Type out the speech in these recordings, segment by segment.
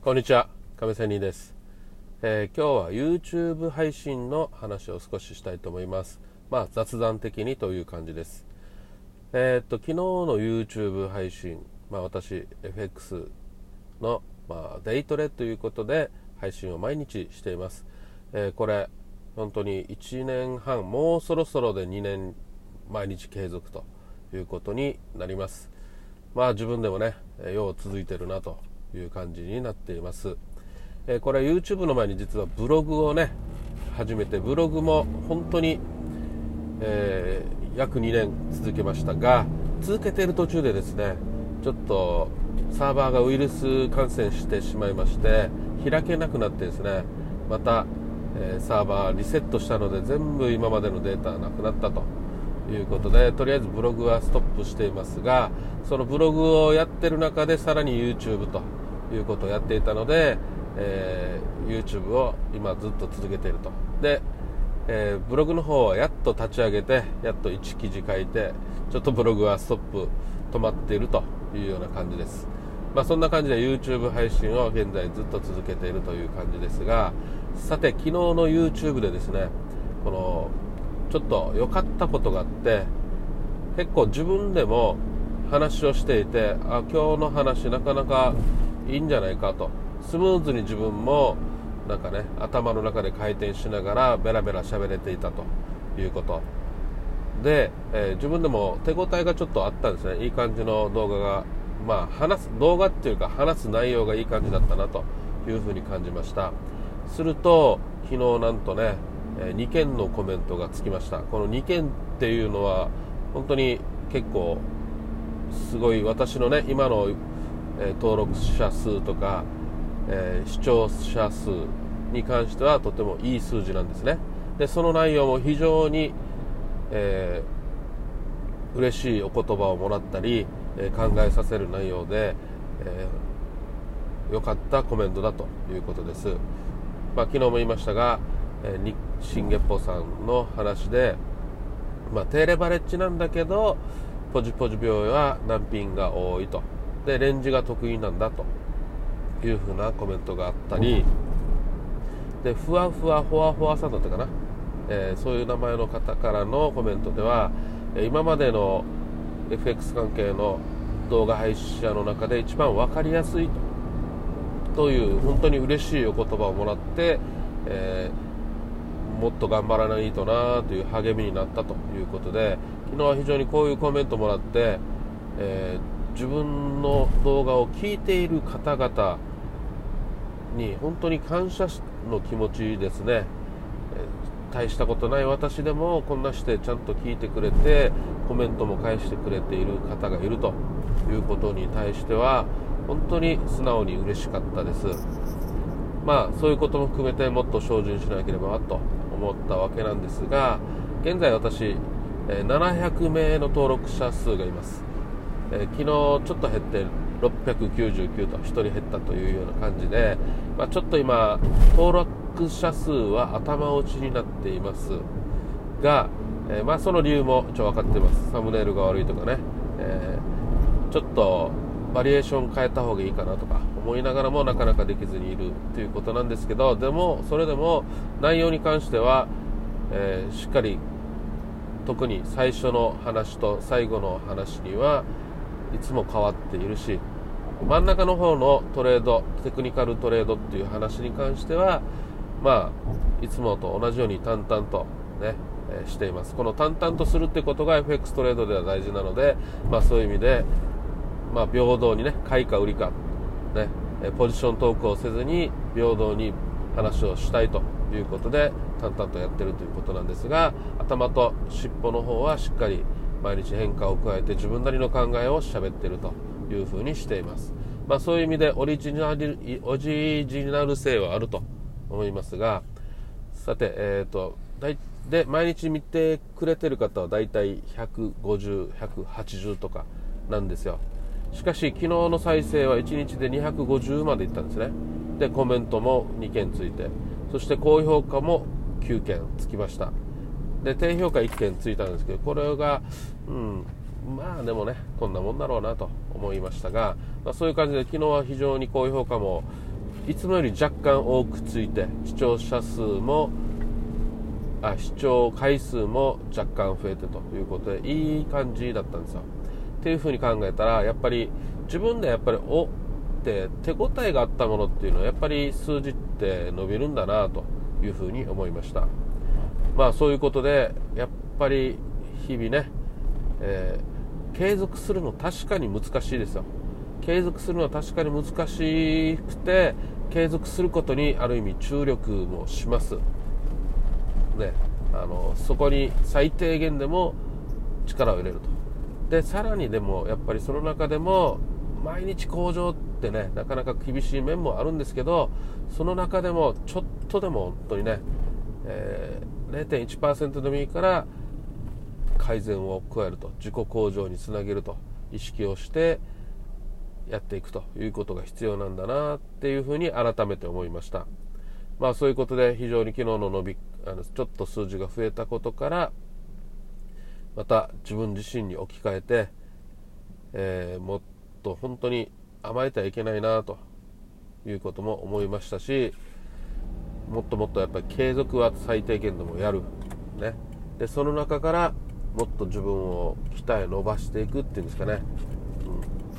こんにちは亀仙人です、えー、今日は YouTube 配信の話を少ししたいと思います。まあ雑談的にという感じです。えー、っと昨日の YouTube 配信まあ私 FX の、まあ、デイトレということで配信を毎日しています、えー、これ本当に1年半もうそろそろで2年毎日継続ということになります。まあ自分でもねよう続いてるなという感じになっています、えこれは YouTube の前に実はブログをね始めてブログも本当に、えー、約2年続けましたが続けている途中でですねちょっとサーバーがウイルス感染してしまいまして開けなくなってですねまた、えー、サーバーリセットしたので全部今までのデータなくなったと。いうことでとりあえずブログはストップしていますがそのブログをやってる中でさらに YouTube ということをやっていたので、えー、YouTube を今ずっと続けていると。で、えー、ブログの方はやっと立ち上げてやっと1記事書いてちょっとブログはストップ止まっているというような感じです、まあ、そんな感じで YouTube 配信を現在ずっと続けているという感じですがさて昨日の YouTube でですねこのちょっと良かったことがあって結構自分でも話をしていてあ今日の話なかなかいいんじゃないかと。スムーズに自分もなんかね頭の中で回転しながらベラベラ喋れていたと。いうこと。で、えー、自分でも手応えがちょっとあったんですね。いい感じの動画がまあ話す動画っていうか話す内容がいい感じだったなというふうに感じました。すると昨日なんとね2件のコメントがつきました。この2件っていうのは本当に結構すごい私のね今のえ登録者数とか、え視聴者数に関してはとてもいい数字なんですね。でその内容も非常に、えー、嬉しいお言葉をもらったり、え考えさせる内容で、えー、よかったコメントだということです、まあ、昨日も言いましたが、え、新月歩さんの話で、まあ、低レバレッジなんだけどポジポジ病院は難品が多いと。でレンジが得意なんだと。いうふうなコメントがあったり。でふわふわほわほわさんだったかな、えー、そういう名前の方からのコメントでは今までの FX 関係の動画配信者の中で一番分かりやすいという本当に嬉しいお言葉をもらって、えー、もっと頑張らないとなという励みになったということで昨日は非常にこういうコメントもらって、えー自分の動画を聞いている方々に本当に感謝の気持ちですね。え、大したことない私でもこんなしてちゃんと聞いてくれてコメントも返してくれている方がいるということに対しては本当に素直に嬉しかったです。まあそういうことも含めてもっと精進しなければと思ったわけなんですが現在私700名の登録者数がいます。え、昨日ちょっと減って699と1人減ったというような感じで、まあ、ちょっと今登録者数は頭打ちになっています。が、え、まあ、その理由も一応分かってます。サムネイルが悪いとかね、えー、ちょっとバリエーション変えた方がいいかなとか。思いながらもなかなかできずにいるということなんですけどでもそれでも内容に関しては、えしっかり特に最初の話と最後の話にはいつも変わっているし真ん中の方のトレードテクニカルトレードっていう話に関してはまあいつもと同じように淡々とね、しています。この淡々とするってことが FX トレードでは大事なので、まあ、そういう意味で、まあ、平等にね買いか売りか、ね、ポジショントークをせずに平等に話をしたいということで淡々とやってるということなんですが頭と尻尾の方はしっかり毎日変化を加えて自分なりの考えを喋ってるというふうにしています、まあ、そういう意味でオリジナルオリジナル性はあると思いますがさてえっ、ー、とで毎日見てくれてる方はだいたい150180とかなんですよ。しかし昨日の再生は1日で250までいったんですね。でコメントも2件ついて。そして高評価も9件つきました。で低評価1件ついたんですけどこれが、うん、まあでもねこんなもんだろうなと思いましたが、まあ、そういう感じで昨日は非常に高評価もいつもより若干多くついて視聴者数もあ視聴回数も若干増えてということでいい感じだったんですよ。っていうふうに考えたらやっぱり自分でやっぱりおって手応えがあったものっていうのはやっぱり数字って伸びるんだなというふうに思いました。まあそういうことでやっぱり日々ね、えー、継続するの確かに難しいですよ。継続するのは確かに難しくて継続することにある意味注力もします。ねあのそこに最低限でも力を入れると。でさらにでもやっぱりその中でも毎日向上ってねなかなか厳しい面もあるんですけどその中でもちょっとでも本当にね、えー、0.1%でもいいから改善を加えると自己向上につなげると意識をしてやっていくということが必要なんだなっていうふうに改めて思いました。まあそういうことで非常に昨日の伸びあのちょっと数字が増えたことからまた自分自身に置き換えて、えー、もっと本当に甘えてはいけないなということも思いましたしもっともっとやっぱり継続は最低限でもやる、ね、でその中からもっと自分を鍛え伸ばしていくっていうんですかね、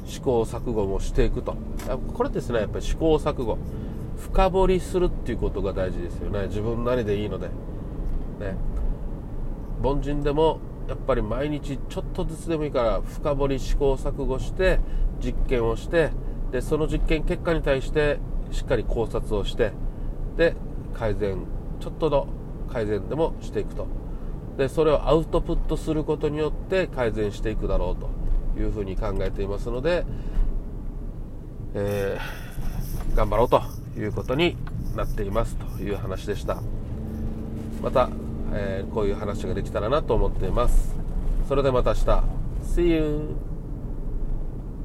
うん、試行錯誤もしていくと。これですねやっぱり試行錯誤。深掘りするっていうことが大事ですよね。自分なりでいいので。ね。凡人でもやっぱり毎日ちょっとずつでもいいから深掘り試行錯誤して実験をしてでその実験結果に対してしっかり考察をしてで改善ちょっとの改善でもしていくと。でそれをアウトプットすることによって改善していくだろうというふうに考えていますので、えー、頑張ろうということになっていますという話でした。また、えー、こういう話ができたらなと思っていますそれではまた明日 See you!